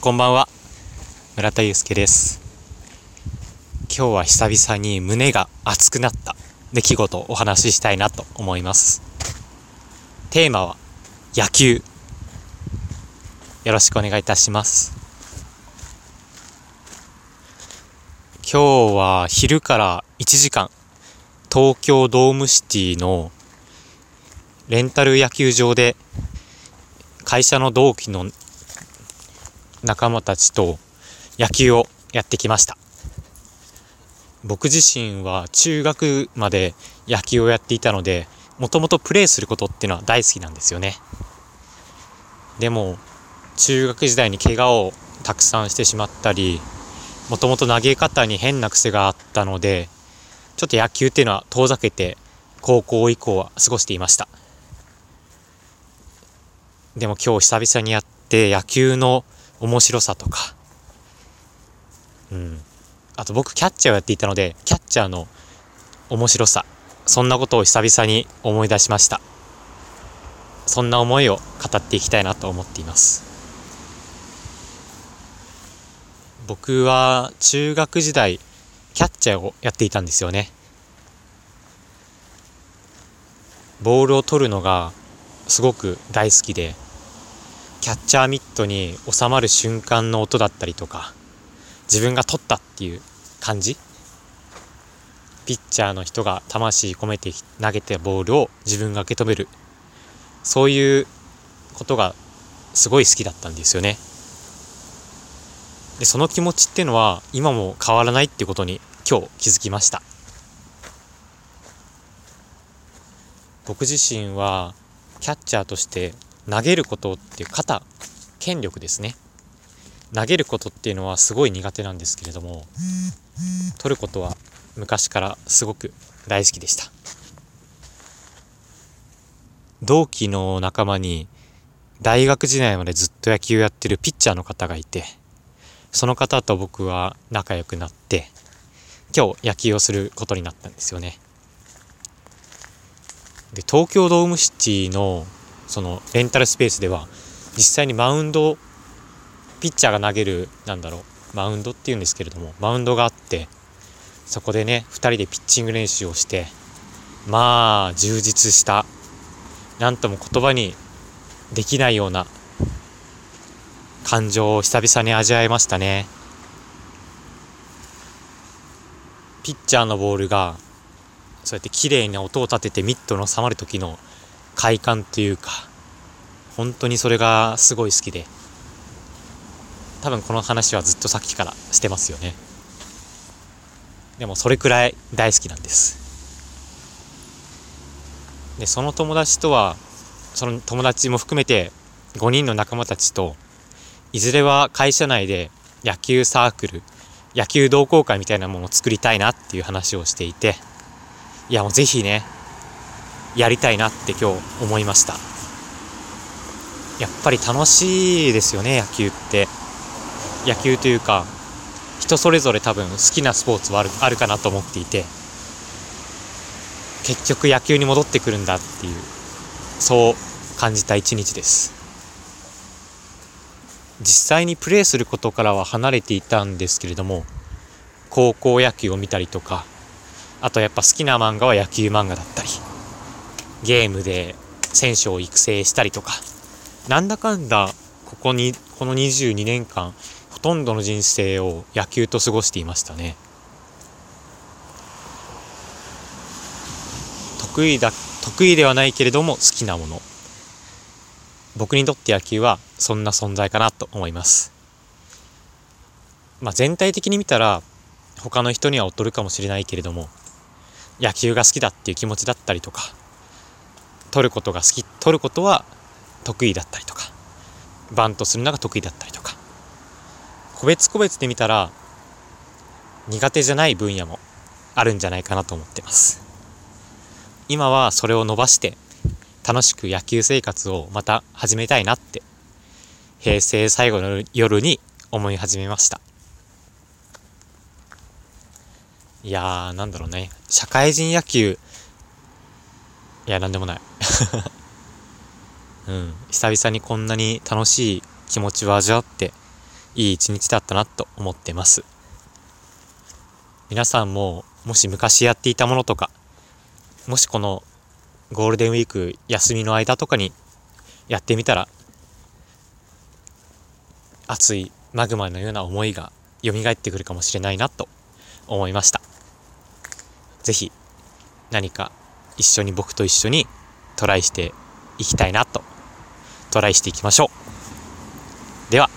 こんばんは。村田祐介です。今日は久々に胸が熱くなった。出来事をお話ししたいなと思います。テーマは野球。よろしくお願いいたします。今日は昼から1時間東京ドームシティのレンタル野球場で会社の同期の仲間たちと野球をやってきました。僕自身は中学まで野球をやっていたのでもともとプレーすることっていうのは大好きなんですよね。でも中学時代に怪我をたくさんしてしまったりもともと投げ方に変な癖があったのでちょっと野球っていうのは遠ざけて高校以降は過ごしていました。でも今日久々にやって野球の面白さとか、うん。あと僕キャッチャーをやっていたので、キャッチャーの面白さ、そんなことを久々に思い出しました。そんな思いを語っていきたいなと思っています。僕は中学時代、キャッチャーをやっていたんですよね。ボールを取るのがすごく大好きで、キャッチャーミットに収まる瞬間の音だったりとか自分が取ったっていう感じ？ピッチャーの人が魂込めて投げたボールを自分が受け止める。そういうことがすごい好きだったんですよね。でその気持ちっていうのは今も変わらないってことに今日気づきました。僕自身はキャッチャーとして投げることっていう肩権力ですね。投げることっていうのはすごい苦手なんですけれども取ることは昔からすごく大好きでした。同期の仲間に大学時代までずっと野球やってるピッチャーの方がいてその方と僕は仲良くなって今日野球をすることになったんですよね。で東京ドームシティのそのレンタルスペースでは実際にマウンドピッチャーが投げるなんだろうマウンドっていうんですけれどもマウンドがあってそこでね2人でピッチング練習をしてまあ充実した何とも言葉にできないような感情を久々に味わいましたね。ピッチャーのボールがそうやって綺麗な音を立ててミットの収まる時の快感というか本当にそれがすごい好きで多分この話はずっとさっきからしてますよね。でもそれくらい大好きなんです。でその友達とはその友達も含めて5人の仲間たちといずれは会社内で野球サークル野球同好会みたいなものを作りたいなっていう話をしていていやもうぜひねやりたいなって今日思いました。やっぱり楽しいですよね野球って。野球というか人それぞれ多分好きなスポーツはあるあるかなと思っていて。結局野球に戻ってくるんだっていうそう感じた一日です。実際にプレーすることからは離れていたんですけれども高校野球を見たりとかあとやっぱ好きな漫画は野球漫画だったり。ゲームで選手を育成したりとか、なんだかんだ、ここに、この22年間、ほとんどの人生を野球と過ごしていましたね。得意だ、得意ではないけれども好きなもの。僕にとって野球はそんな存在かなと思います。まあ全体的に見たら他の人には劣るかもしれないけれども野球が好きだっていう気持ちだったりとか取ることが好き取ることは得意だったりとかバントするのが得意だったりとか。個別個別で見たら苦手じゃない分野もあるんじゃないかなと思ってます。今はそれを伸ばして楽しく野球生活をまた始めたいなって平成最後の夜に思い始めました。いやーなんだろうね。社会人野球。いや、なんでもない。うん。久々にこんなに楽しい気持ちを味わっていい一日だったなと思ってます皆さんももし昔やっていたものとかもしこのゴールデンウィーク休みの間とかにやってみたら熱いマグマのような思いが蘇ってくるかもしれないなと思いました是非何か一緒に僕と一緒にトライしていきたいなと。トライしていきましょう。では。